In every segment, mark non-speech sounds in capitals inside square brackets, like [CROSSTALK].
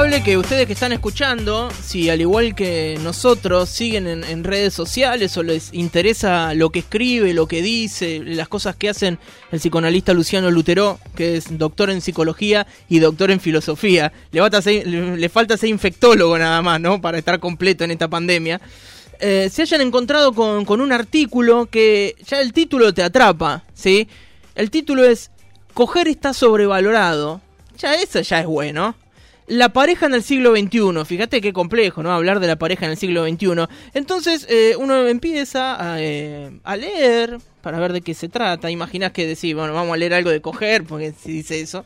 probable que ustedes que están escuchando, si al igual que nosotros siguen en, redes sociales o les interesa lo que escribe, lo que dice, las cosas que hacen el psicoanalista Luciano Lutero, que es doctor en psicología y doctor en filosofía, le, le, falta ser infectólogo nada más, ¿no? Para estar completo en esta pandemia. Eh, se hayan encontrado con, con un artículo que ya el título te atrapa, ¿sí? El título es Coger está sobrevalorado. Ya eso ya es bueno la pareja en el siglo XXI. Fíjate qué complejo, ¿no? Hablar de la pareja en el siglo XXI. Entonces eh, uno empieza eh, a, leer para ver de qué se trata. Imaginas que decir, bueno, vamos a leer algo de coger, porque si dice eso.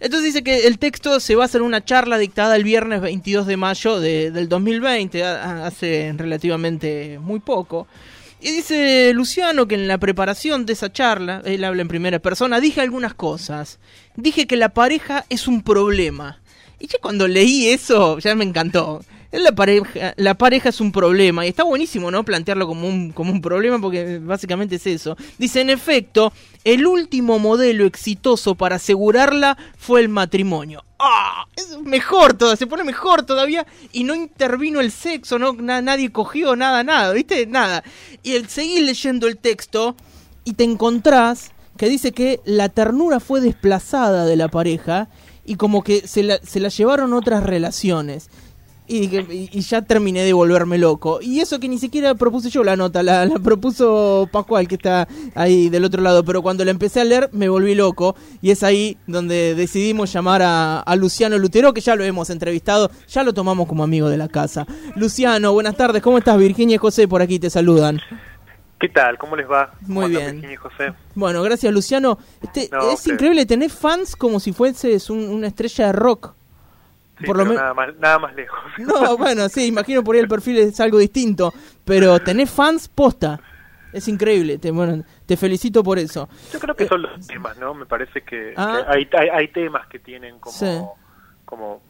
Entonces dice que el texto se basa en una charla dictada el viernes 22 de mayo del 2020, hace relativamente muy poco. Y dice Luciano que en la preparación de esa charla, él habla en primera persona, dije algunas cosas. Dije que la pareja es un problema y ya cuando leí eso, ya me encantó. La pareja, la pareja es un problema y está buenísimo, ¿no? Plantearlo como un, como un problema porque básicamente es eso. Dice, en efecto, el último modelo exitoso para asegurarla fue el matrimonio. ¡Ah! Es mejor todavía, se pone mejor todavía y no intervino el sexo, no nadie cogió nada, nada, ¿viste? Nada. Y el seguir leyendo el texto y te encontrás que dice que la ternura fue desplazada de la pareja y como que se la, se la llevaron otras relaciones. Y, y, ya terminé de volverme loco. Y eso que ni siquiera propuse yo la nota, la, la, propuso Pascual, que está ahí del otro lado. Pero cuando la empecé a leer me volví loco. Y es ahí donde decidimos llamar a, a Luciano Lutero, que ya lo hemos entrevistado, ya lo tomamos como amigo de la casa. Luciano, buenas tardes, ¿cómo estás? Virginia y José por aquí te saludan. ¿Qué tal? ¿Cómo les va? Muy bien. José? Bueno, gracias Luciano. Este, es increíble tener fans como si fueses una estrella de rock. por lo nada, más, nada más lejos. [LAUGHS] No, bueno, sí, imagino por ahí el perfil es algo distinto, pero [LAUGHS] tenés fans posta. Es increíble, te, bueno, te felicito por eso. Yo creo que son los temas, ¿no? Me parece que, ah. hay, hay, hay, temas que tienen como, como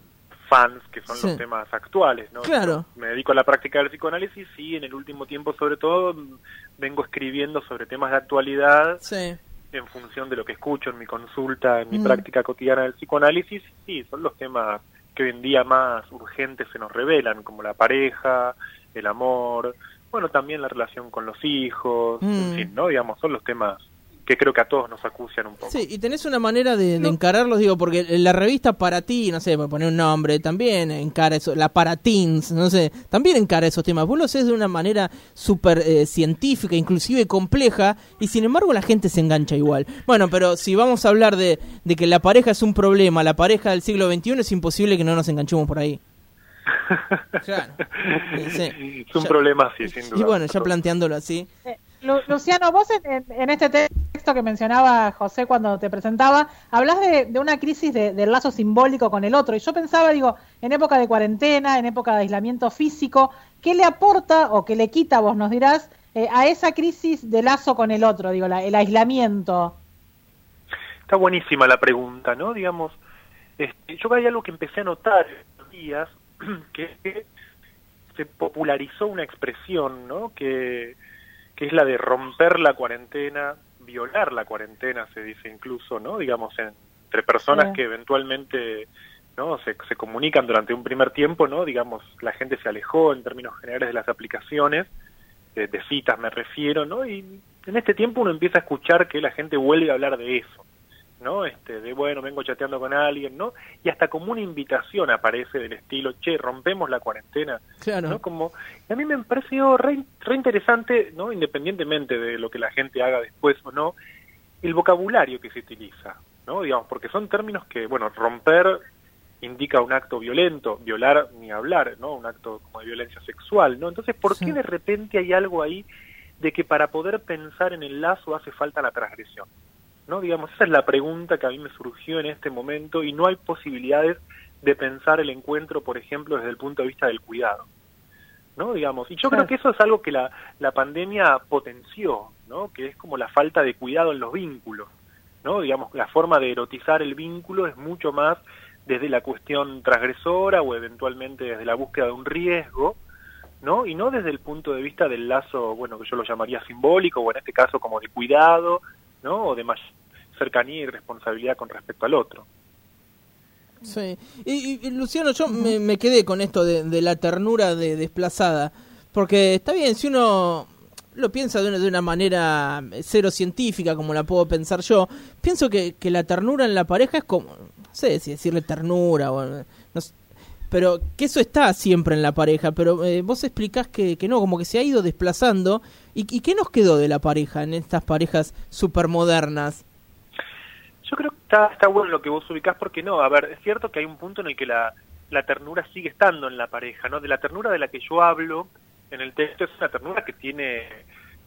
fans, que son los temas actuales, ¿no? Claro. Me dedico a la práctica del psicoanálisis y en el último tiempo, sobre todo, vengo escribiendo sobre temas de actualidad en función de lo que escucho en mi consulta, en mi mm. práctica cotidiana del psicoanálisis. Sí, son los temas que hoy en día más urgentes se nos revelan, como la pareja, el amor, bueno, también la relación con los hijos, en mm. fin, ¿no? Digamos, son los temas que creo que a todos nos acucian un poco. Sí, y tenés una manera de, encararlos, digo, porque la revista para ti, no sé, para poner un nombre, también encara eso, la para teens, no sé, también encara esos temas. Vos lo haces de una manera súper eh, científica, inclusive compleja, y sin embargo la gente se engancha igual. Bueno, pero si vamos a hablar de, de que la pareja es un problema, la pareja del siglo XXI, es imposible que no nos enganchemos por ahí. [LAUGHS] claro. Es un problema así, sin duda. Y bueno, ya planteándolo así. Luciano, vos en, este texto que mencionaba José cuando te presentaba, hablas de, una crisis del lazo simbólico con el otro. Y yo pensaba, digo, en época de cuarentena, en época de aislamiento físico, ¿qué le aporta o qué le quita, vos nos dirás, eh, a esa crisis de lazo con el otro, digo, el aislamiento? Está buenísima la pregunta, ¿no? Digamos, este, yo hay algo que empecé a notar en estos días, que [CLEARS THROAT] es que se popularizó una expresión, ¿no? Que que es la de romper la cuarentena, violar la cuarentena, se dice incluso, ¿no? Digamos, entre personas que eventualmente no se, se comunican durante un primer tiempo, ¿no? Digamos, la gente se alejó en términos generales de las aplicaciones, de, de citas me refiero, ¿no? Y en este tiempo uno empieza a escuchar que la gente vuelve a hablar de eso. ¿No? Este, de bueno, vengo chateando con alguien, ¿no? Y hasta como una invitación aparece del estilo, che, rompemos la cuarentena, claro. ¿no? Como, a mí me pareció re, re interesante, ¿no? Independientemente de lo que la gente haga después o no, el vocabulario que se utiliza, ¿no? Digamos, porque son términos que, bueno, romper indica un acto violento, violar ni hablar, ¿no? Un acto como de violencia sexual, ¿no? Entonces, ¿por qué de repente hay algo ahí de que para poder pensar en el lazo hace falta la transgresión? ¿No? Digamos, esa es la pregunta que a mí me surgió en este momento y no hay posibilidades de pensar el encuentro, por ejemplo, desde el punto de vista del cuidado. ¿no? Digamos, y yo creo que eso es algo que la, la pandemia potenció, ¿no? Que es como la falta de cuidado en los vínculos, ¿no? Digamos, la forma de erotizar el vínculo es mucho más desde la cuestión transgresora o eventualmente desde la búsqueda de un riesgo, ¿no? Y no desde el punto de vista del lazo, bueno, que yo lo llamaría simbólico, o en este caso como de cuidado, ¿no? O de más cercanía y responsabilidad con respecto al otro. Sí. Y, Luciano, yo me, quedé con esto de, la ternura de desplazada, porque está bien, si uno lo piensa de una, de una manera cero científica, como la puedo pensar yo, pienso que, que la ternura en la pareja es como, no sé si decirle ternura o... Pero que eso está siempre en la pareja, pero eh, vos explicás que, que, no, como que se ha ido desplazando. ¿Y, ¿Y, qué nos quedó de la pareja en estas parejas supermodernas? Yo creo que está, está bueno lo que vos ubicás, porque no, a ver, es cierto que hay un punto en el que la, la ternura sigue estando en la pareja, ¿no? De la ternura de la que yo hablo en el texto es una ternura que tiene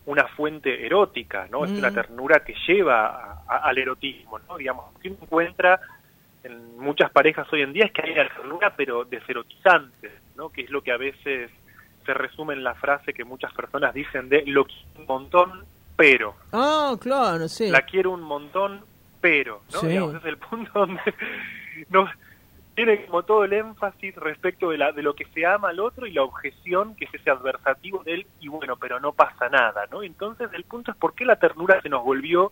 una fuente erótica, ¿no? Es una mm. ternura que lleva al erotismo, ¿no? Digamos, que encuentra en muchas parejas hoy en día es que hay la ternura, pero deserotizante, ¿no? Que es lo que a veces se resume en la frase que muchas personas dicen de lo quiero un montón, pero. Ah, claro, sí. La quiero un montón, pero, ¿no? Sí. Digamos, es el punto donde [LAUGHS] no, tiene como todo el énfasis respecto de, la, de lo que se ama al otro y la objeción que es ese adversativo de él, y bueno, pero no pasa nada, ¿no? Entonces el punto es por qué la ternura se nos volvió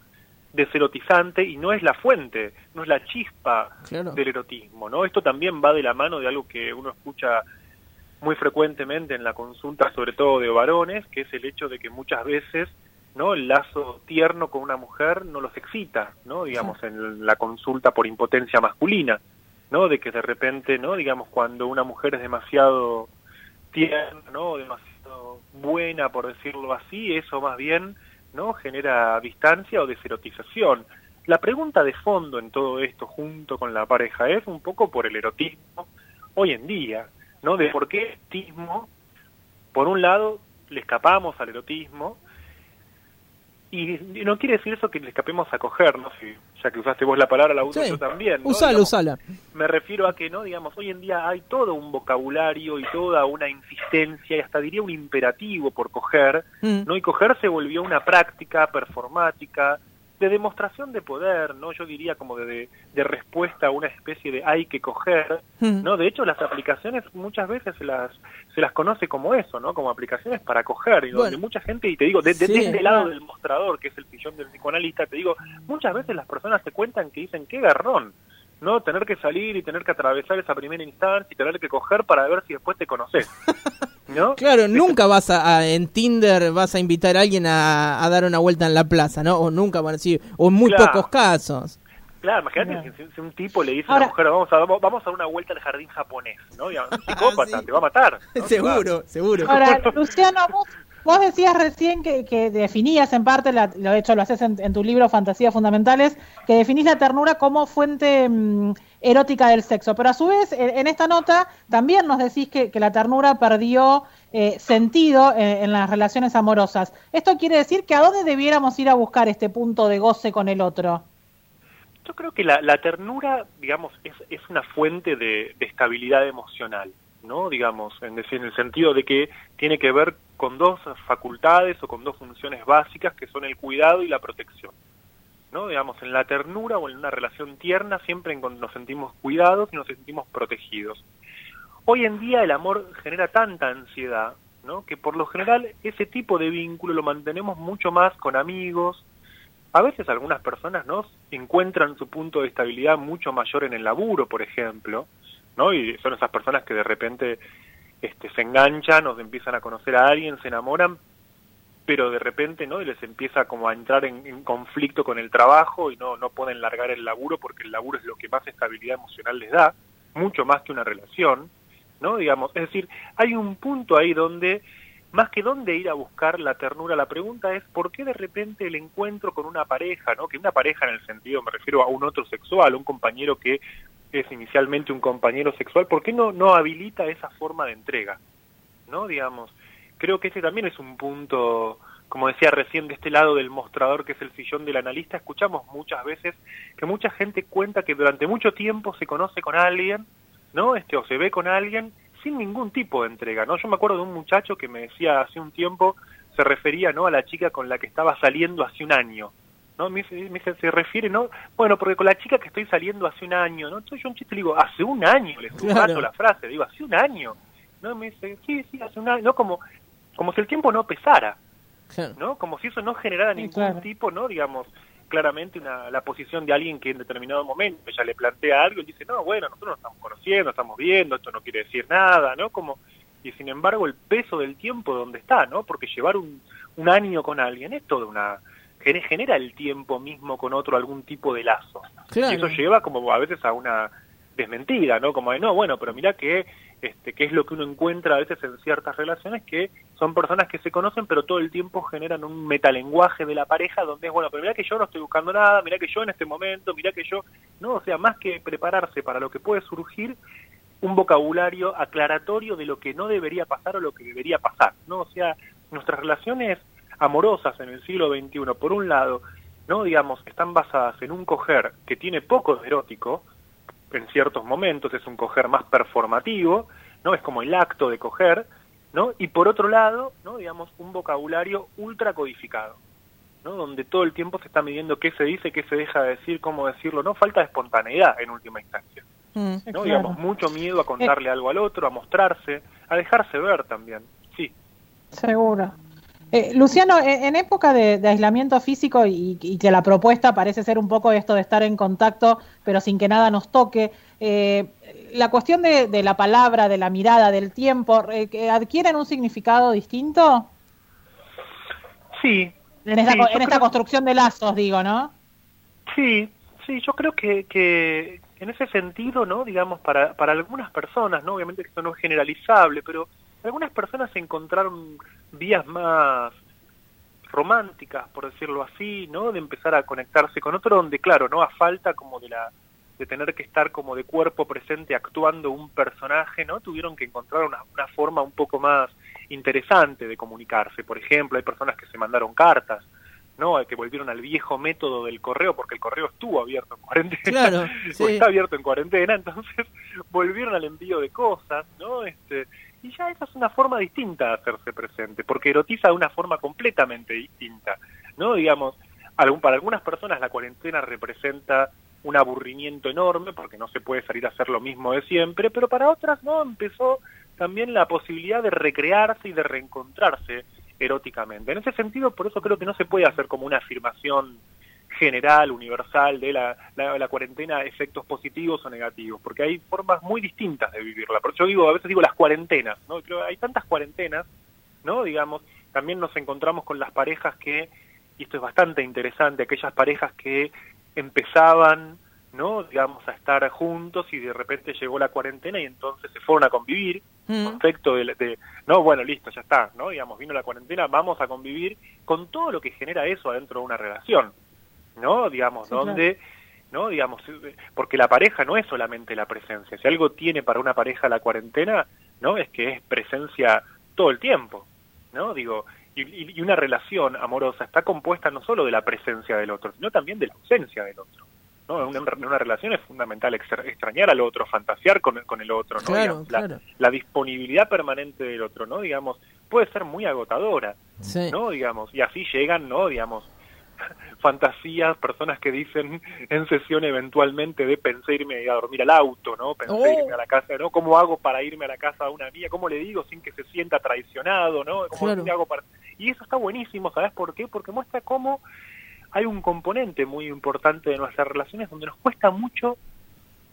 deserotizante y no es la fuente, no es la chispa del erotismo, ¿no? Esto también va de la mano de algo que uno escucha muy frecuentemente en la consulta, sobre todo de varones, que es el hecho de que muchas veces ¿no? El lazo tierno con una mujer no los excita, ¿no? Digamos, en la consulta por impotencia masculina, ¿no? De que de repente, ¿no? Digamos, cuando una mujer es demasiado tierna, ¿no? Demasiado buena, por decirlo así, eso más bien, ¿no? Genera distancia o deserotización. La pregunta de fondo en todo esto, junto con la pareja, es un poco por el erotismo hoy en día, ¿no? De por qué el erotismo, por un lado, le escapamos al erotismo, y, no quiere decir eso que le escapemos a coger, ¿no? Si, ya que usaste vos la palabra, la uso yo también. ¿no? Usala, usala. Me refiero a que, ¿no? Digamos, hoy en día hay todo un vocabulario y toda una insistencia y hasta diría un imperativo por coger, mm. ¿no? Y coger se volvió una práctica performática, de demostración de poder, ¿no? Yo diría como de, de, respuesta a una especie de hay que coger, hmm. ¿no? De hecho, las aplicaciones muchas veces se las, se las conoce como eso, ¿no? Como aplicaciones para coger, y donde mucha gente, y te digo, de, desde el lado del mostrador, que es el sillón del psicoanalista, te digo, muchas veces las personas te cuentan que dicen, qué garrón, ¿no? Tener que salir y tener que atravesar esa primera instancia y tener que coger para ver si después te conoces. [LAUGHS] ¿No? Claro, nunca vas a, en Tinder vas a invitar a alguien a, dar una vuelta en la plaza, ¿no? O nunca van a decir, o en muy pocos casos. Claro, imagínate si, un tipo le dice a una mujer, vamos a, vamos a dar una vuelta al jardín japonés, ¿no? Y un [LAUGHS] psicópata, te va a matar. [LAUGHS] seguro, seguro. Ahora, Luciano, Vos decías recién que, que definías en parte, la, lo hecho lo haces en, tu libro Fantasías Fundamentales, que definís la ternura como fuente mm, erótica del sexo, pero a su vez en, esta nota también nos decís que, que la ternura perdió eh, sentido en, las relaciones amorosas. ¿Esto quiere decir que a dónde debiéramos ir a buscar este punto de goce con el otro? Yo creo que la, la ternura, digamos, es, es una fuente de, de estabilidad emocional. ¿No? Digamos, en, en el sentido de que tiene que ver con dos facultades o con dos funciones básicas que son el cuidado y la protección. ¿no? Digamos, en la ternura o en una relación tierna siempre nos sentimos cuidados y nos sentimos protegidos. Hoy en día el amor genera tanta ansiedad, ¿no? Que por lo general ese tipo de vínculo lo mantenemos mucho más con amigos. A veces algunas personas ¿no? encuentran su punto de estabilidad mucho mayor en el laburo, por ejemplo, ¿no? Y son esas personas que de repente este, se enganchan o empiezan a conocer a alguien, se enamoran, pero de repente no y les empieza como a entrar en, conflicto con el trabajo y no no pueden largar el laburo porque el laburo es lo que más estabilidad emocional les da mucho más que una relación no digamos es decir hay un punto ahí donde más que dónde ir a buscar la ternura la pregunta es por qué de repente el encuentro con una pareja no que una pareja en el sentido me refiero a un otro sexual un compañero que es inicialmente un compañero sexual, ¿por qué no, no habilita esa forma de entrega? ¿No? Digamos, creo que ese también es un punto, como decía recién, de este lado del mostrador que es el sillón del analista, escuchamos muchas veces que mucha gente cuenta que durante mucho tiempo se conoce con alguien, ¿no? Este, o se ve con alguien sin ningún tipo de entrega, ¿no? Yo me acuerdo de un muchacho que me decía hace un tiempo, se refería, ¿no? A la chica con la que estaba saliendo hace un año, ¿no? Me dice, se refiere, ¿no? Bueno, porque con la chica que estoy saliendo hace un año, ¿no? Entonces yo un chiste le digo, hace un año, le estoy claro. la frase, digo, hace un año, ¿no? Me dice, sí, sí, hace un año, ¿no? Como, como si el tiempo no pesara, ¿no? Como si eso no generara ningún tipo, ¿no? Digamos, claramente una, la posición de alguien que en determinado momento ella le plantea algo y dice, no, bueno, nosotros nos estamos conociendo, estamos viendo, esto no quiere decir nada, ¿no? Como, y sin embargo el peso del tiempo donde está, ¿no? Porque llevar un, un año con alguien es toda una genera el tiempo mismo con otro algún tipo de lazo. Y eso lleva como a veces a una desmentida, ¿no? Como de, no, bueno, pero mira que, este, que es lo que uno encuentra a veces en ciertas relaciones, que son personas que se conocen, pero todo el tiempo generan un metalenguaje de la pareja donde es, bueno, pero mira que yo no estoy buscando nada, mira que yo en este momento, mira que yo, no, o sea, más que prepararse para lo que puede surgir, un vocabulario aclaratorio de lo que no debería pasar o lo que debería pasar, ¿no? O sea, nuestras relaciones amorosas en el siglo XXI, por un lado, no digamos, están basadas en un coger que tiene poco de erótico, en ciertos momentos es un coger más performativo, no es como el acto de coger, ¿no? Y por otro lado, ¿no? digamos, un vocabulario ultra codificado, ¿no? Donde todo el tiempo se está midiendo qué se dice, qué se deja de decir, cómo decirlo, no falta de espontaneidad en última instancia. Mm, ¿no? Digamos, mucho miedo a contarle algo al otro, a mostrarse, a dejarse ver también. Sí. Seguro. Eh, Luciano, eh, en época de, aislamiento físico y, que la propuesta parece ser un poco esto de estar en contacto, pero sin que nada nos toque, eh, la cuestión de, la palabra, de la mirada, del tiempo, ¿adquieren un significado distinto? Sí. En esta, construcción de lazos, digo, ¿no? Sí, sí, yo creo que, que en ese sentido, ¿no? Digamos, para, para algunas personas, ¿no? Obviamente esto no es generalizable, pero algunas personas encontraron vías más románticas, por decirlo así, ¿no? De empezar a conectarse con otro, donde claro, no a falta como de la de tener que estar como de cuerpo presente actuando un personaje, ¿no? Tuvieron que encontrar una, una forma un poco más interesante de comunicarse. Por ejemplo, hay personas que se mandaron cartas, ¿no? Que volvieron al viejo método del correo, porque el correo estuvo abierto en cuarentena, claro, [LAUGHS] está abierto en cuarentena, entonces [LAUGHS] volvieron al envío de cosas, ¿no? Este, y ya esa es una forma distinta de hacerse presente, porque erotiza de una forma completamente distinta, ¿no? Digamos, para algunas personas la cuarentena representa un aburrimiento enorme porque no se puede salir a hacer lo mismo de siempre, pero para otras no, empezó también la posibilidad de recrearse y de reencontrarse eróticamente. En ese sentido, por eso creo que no se puede hacer como una afirmación general, universal de la, cuarentena, efectos positivos o negativos, porque hay formas muy distintas de vivirla. Por eso digo, a veces digo las cuarentenas, ¿no? Creo hay tantas cuarentenas, ¿no? Digamos, también nos encontramos con las parejas que, y esto es bastante interesante, aquellas parejas que empezaban, ¿no? Digamos, a estar juntos y de repente llegó la cuarentena y entonces se fueron a convivir, mm. efecto de, de, no, bueno, listo, ya está, ¿no? Digamos, vino la cuarentena, vamos a convivir con todo lo que genera eso adentro de una relación. ¿no? Digamos, donde, ¿no? Digamos, porque la pareja no es solamente la presencia. Si algo tiene para una pareja la cuarentena, ¿no? Es que es presencia todo el tiempo, ¿no? Digo, y, una relación amorosa está compuesta no solo de la presencia del otro, sino también de la ausencia del otro. ¿No? En una, relación es fundamental extrañar al otro, fantasear con, con el otro, ¿no? la, la, disponibilidad permanente del otro, ¿no? Digamos, puede ser muy agotadora, ¿no? Digamos, y así llegan, ¿no? Digamos, [LAUGHS] fantasías, personas que dicen en sesión eventualmente de pensé irme a dormir al auto, ¿no? Pensé oh. irme a la casa, ¿no? ¿Cómo hago para irme a la casa de una amiga? ¿Cómo le digo sin que se sienta traicionado, ¿no? ¿Cómo hago para... Y eso está buenísimo, ¿sabes por qué? Porque muestra cómo hay un componente muy importante de nuestras relaciones donde nos cuesta mucho,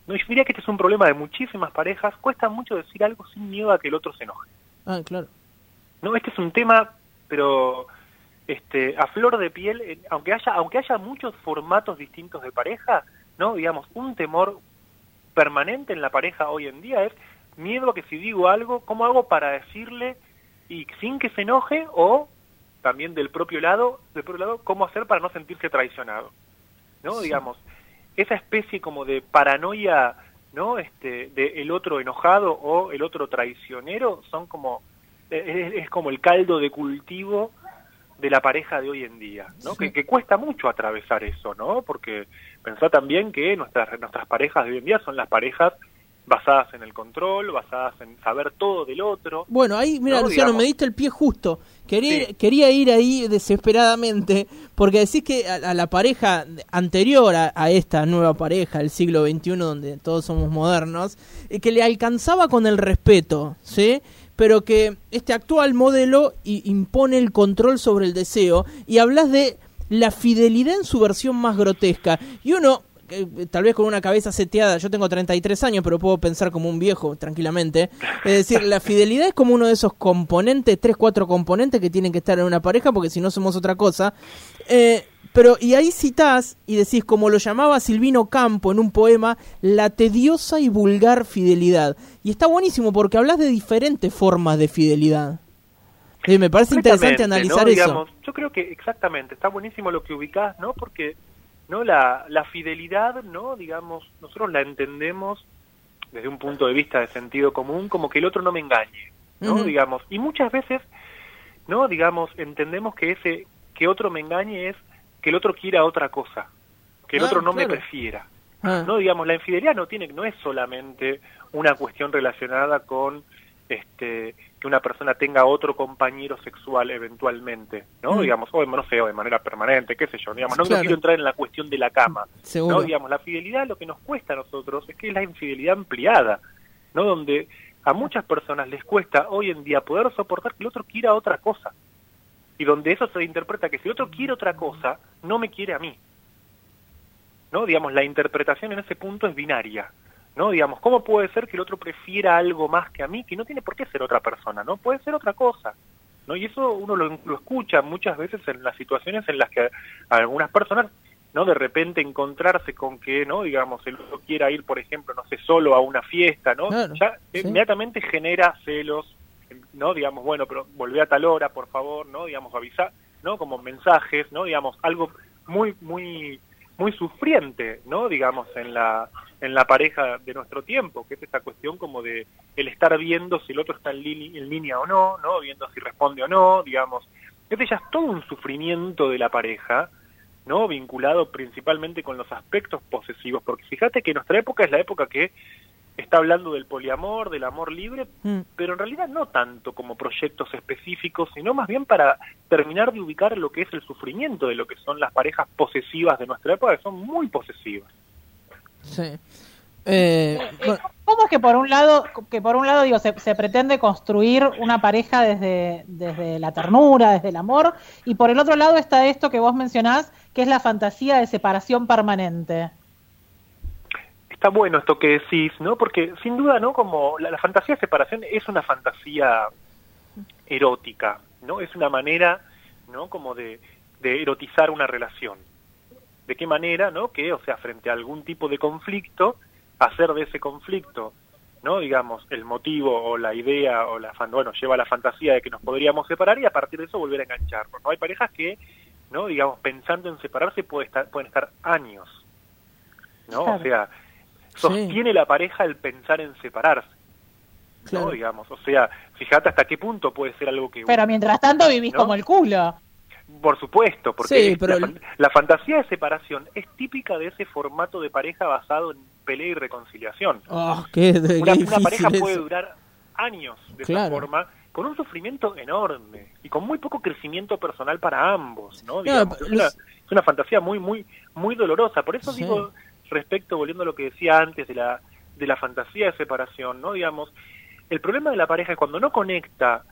no yo diría que este es un problema de muchísimas parejas, cuesta mucho decir algo sin miedo a que el otro se enoje. Ah, claro. No, este es un tema, pero este, a flor de piel, eh, aunque haya, aunque haya muchos formatos distintos de pareja, ¿no? Digamos, un temor permanente en la pareja hoy en día es miedo a que si digo algo, ¿cómo hago para decirle y sin que se enoje? O también del propio lado, del propio lado, ¿cómo hacer para no sentirse traicionado? ¿No? Digamos, esa especie como de paranoia, ¿no? Este, de el otro enojado o el otro traicionero son como, es, es como el caldo de cultivo de la pareja de hoy en día, ¿no? Que, que, cuesta mucho atravesar eso, ¿no? Porque pensá también que nuestras, nuestras parejas de hoy en día son las parejas basadas en el control, basadas en saber todo del otro. Bueno, ahí, mira, Luciano, me diste el pie justo. Quería, quería ir ahí desesperadamente, porque decís que a, la pareja anterior a, esta nueva pareja del siglo XXI, donde todos somos modernos, eh, que le alcanzaba con el respeto, ¿sí? pero que este actual modelo impone el control sobre el deseo y hablas de la fidelidad en su versión más grotesca. Y uno, eh, tal vez con una cabeza seteada, yo tengo 33 años, pero puedo pensar como un viejo tranquilamente. Es decir, la fidelidad es como uno de esos componentes, tres, cuatro componentes que tienen que estar en una pareja, porque si no somos otra cosa. Eh, pero, y ahí citás y decís, como lo llamaba Silvino Campo en un poema, la tediosa y vulgar fidelidad. Y está buenísimo porque hablas de diferentes formas de fidelidad. Sí, me parece interesante analizar eso. Yo creo que exactamente, está buenísimo lo que ubicás, ¿no? Porque no la, la fidelidad, ¿no? Digamos, nosotros la entendemos desde un punto de vista de sentido común como que el otro no me engañe, ¿no? Digamos, y muchas veces, ¿no? Digamos, entendemos que ese que otro me engañe es que el otro quiera otra cosa, que el otro no me prefiera. Ah. No, digamos, la infidelidad no tiene no es solamente una cuestión relacionada con este que una persona tenga otro compañero sexual eventualmente, ¿no? Mm. Digamos, o no sé, de manera permanente, qué sé yo, digamos, no, quiero entrar en la cuestión de la cama, ¿no? Digamos, la fidelidad lo que nos cuesta a nosotros es que es la infidelidad ampliada, ¿no? Donde a muchas personas les cuesta hoy en día poder soportar que el otro quiera otra cosa y donde eso se interpreta que si otro quiere otra cosa, no me quiere a mí. ¿No? Digamos, la interpretación en ese punto es binaria. ¿No? Digamos, ¿cómo puede ser que el otro prefiera algo más que a mí? Que no tiene por qué ser otra persona, ¿no? Puede ser otra cosa. ¿No? Y eso uno lo, escucha muchas veces en las situaciones en las que algunas personas no de repente encontrarse con que no digamos el otro quiera ir por ejemplo no sé solo a una fiesta no ya inmediatamente genera celos ¿no? Digamos, bueno, pero volvé a tal hora, por favor, ¿no? Digamos, avisar, ¿no? Como mensajes, ¿no? Digamos, algo muy, muy, muy sufriente, ¿no? Digamos, en la, en la pareja de nuestro tiempo, que es esta cuestión como de el estar viendo si el otro está en, en línea o no, ¿no? Viendo si responde o no, digamos. Este ya es todo un sufrimiento de la pareja, ¿no? Vinculado principalmente con los aspectos posesivos, porque fíjate que nuestra época es la época que está hablando del poliamor, del amor libre, mm. pero en realidad no tanto como proyectos específicos, sino más bien para terminar de ubicar lo que es el sufrimiento de lo que son las parejas posesivas de nuestra época, que son muy posesivas. Sí. Eh, ¿Cómo es que por un lado, que por un lado digo, se, se, pretende construir una pareja desde, desde la ternura, desde el amor, y por el otro lado está esto que vos mencionás, que es la fantasía de separación permanente? Está bueno esto que decís, ¿no? Porque sin duda, ¿no? Como la, fantasía de separación es una fantasía erótica, ¿no? Es una manera, ¿no? Como de, de erotizar una relación. ¿De qué manera, no? Que, o sea, frente a algún tipo de conflicto, hacer de ese conflicto, ¿no? Digamos, el motivo o la idea o la, bueno, lleva a la fantasía de que nos podríamos separar y a partir de eso volver a enganchar. ¿no? Hay parejas que, ¿no? Digamos, pensando en separarse puede estar, pueden estar años, ¿no? O sea, sostiene la pareja el pensar en separarse. ¿no? Digamos, o sea, fíjate hasta qué punto puede ser algo que... Pero mientras tanto vivís como el culo. Por supuesto, porque la, fantasía de separación es típica de ese formato de pareja basado en pelea y reconciliación. Oh, una, pareja puede durar años de esa forma con un sufrimiento enorme y con muy poco crecimiento personal para ambos, ¿no? Digamos, es, una, fantasía muy, muy, muy dolorosa. Por eso digo respecto, volviendo a lo que decía antes de la, de la fantasía de separación, ¿no? Digamos, el problema de la pareja es cuando no conecta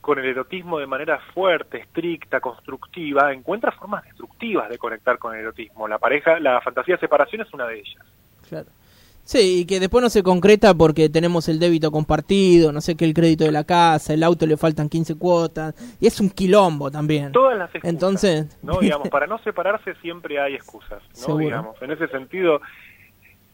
con el erotismo de manera fuerte, estricta, constructiva, encuentra formas destructivas de conectar con el erotismo. La pareja, la fantasía de separación es una de ellas. Claro. Sí, y que después no se concreta porque tenemos el débito compartido, no sé qué, el crédito de la casa, el auto le faltan 15 cuotas, y es un quilombo también. Todas las excusas. Entonces, no, digamos, para no separarse siempre hay excusas, ¿no? Digamos, en ese sentido,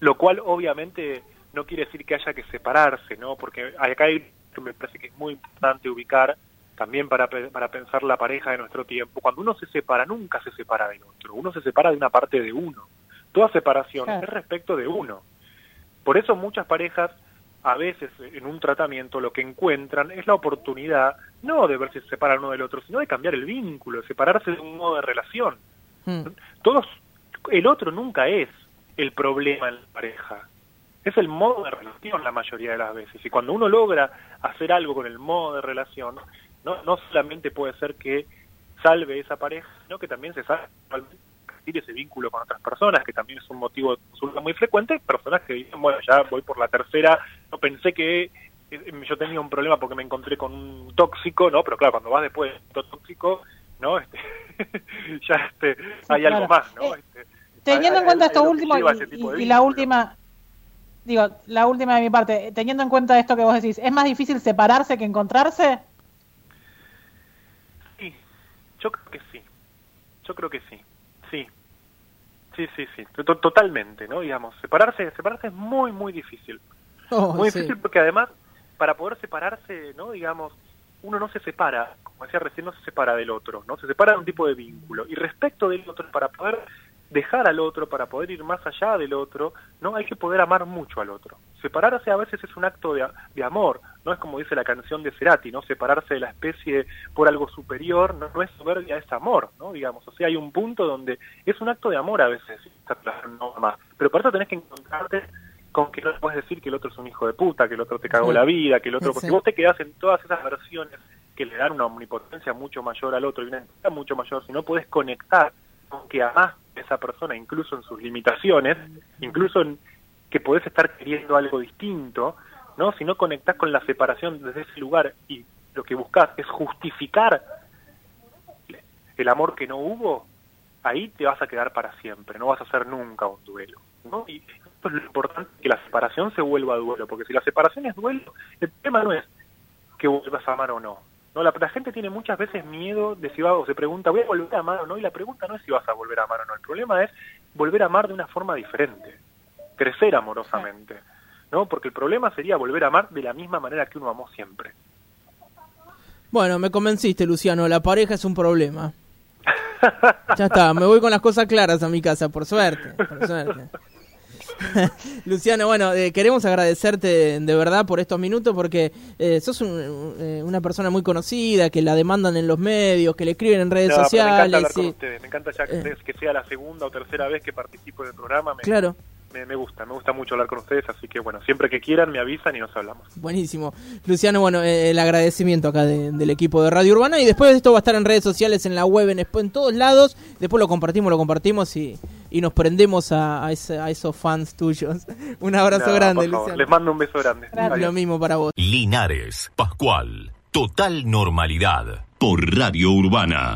lo cual obviamente no quiere decir que haya que separarse, ¿no? Porque acá hay que me parece que es muy importante ubicar también para, para pensar la pareja de nuestro tiempo. Cuando uno se separa, nunca se separa de otro, uno se separa de una parte de uno. Toda separación es respecto de uno. Por eso muchas parejas, a veces en un tratamiento, lo que encuentran es la oportunidad no de verse separar uno del otro, sino de cambiar el vínculo, de separarse de un modo de relación. Hmm. Todos, el otro nunca es el problema en la pareja, es el modo de relación la mayoría de las veces. Y cuando uno logra hacer algo con el modo de relación, no, no solamente puede ser que salve esa pareja, sino que también se salve ese vínculo con otras personas, que también es un motivo de consulta muy frecuente, personas que dicen, bueno, ya voy por la tercera, no pensé que eh, yo tenía un problema porque me encontré con un tóxico, ¿no? Pero claro, cuando vas después de un tóxico, ¿no? Este, [LAUGHS] ya este, hay algo más, ¿no? Eh, este, teniendo en cuenta esto último y, y la última, digo, la última de mi parte, teniendo en cuenta esto que vos decís, ¿es más difícil separarse que encontrarse? Sí, yo creo que sí. Yo creo que. Sí. Sí, sí, sí. Totalmente, ¿no? Digamos, separarse, separarse es muy, muy difícil. Oh, muy difícil porque además, para poder separarse, ¿no? Digamos, uno no se separa, como decía recién, no se separa del otro, ¿no? Se separa de un tipo de vínculo. Y respecto del otro, para poder dejar al otro, para poder ir más allá del otro, no hay que poder amar mucho al otro. Separarse a veces es un acto de, de amor, no es como dice la canción de Cerati, ¿no? Separarse de la especie por algo superior no, no es soberbia, es amor, ¿no? Digamos, o sea, hay un punto donde es un acto de amor a veces, no más. Pero para eso tenés que encontrarte con que no puedes decir que el otro es un hijo de puta, que el otro te cagó la vida, que el otro... Porque vos te quedás en todas esas versiones que le dan una omnipotencia mucho mayor al otro y una entidad mucho mayor, si no puedes conectar con que amás esa persona, incluso en sus limitaciones, incluso en que podés estar queriendo algo distinto, ¿no? Si no conectás con la separación desde ese lugar y lo que buscas es justificar el amor que no hubo, ahí te vas a quedar para siempre, no vas a hacer nunca un duelo, ¿no? Y esto es lo importante, que la separación se vuelva duelo, porque si la separación es duelo, el tema no es que vuelvas a amar o no, no, la, gente tiene muchas veces miedo de si va o se pregunta, ¿voy a volver a amar o no? Y la pregunta no es si vas a volver a amar o no. El problema es volver a amar de una forma diferente, crecer amorosamente, ¿no? Porque el problema sería volver a amar de la misma manera que uno amó siempre. Bueno, me convenciste, Luciano, la pareja es un problema. ya está, me voy con las cosas claras a mi casa, por suerte. Por suerte. [LAUGHS] Luciano, bueno, eh, queremos agradecerte de verdad por estos minutos porque eh, sos eh, una persona muy conocida, que la demandan en los medios, que le escriben en redes sociales. Me encanta hablar con ustedes, me encanta ya que, sea la segunda o tercera vez que participo en el programa. claro me, gusta, me gusta mucho hablar con ustedes, así que bueno, siempre que quieran me avisan y nos hablamos. Buenísimo. Luciano, bueno, eh, el agradecimiento acá del equipo de Radio Urbana y después esto va a estar en redes sociales, en la web, en, en todos lados. Después lo compartimos, lo compartimos y, y nos prendemos a, a, esos fans tuyos. [LAUGHS] Un abrazo grande, Luciano. Les mando un beso grande. Lo mismo para vos. Linares, Pascual, total normalidad por Radio Urbana.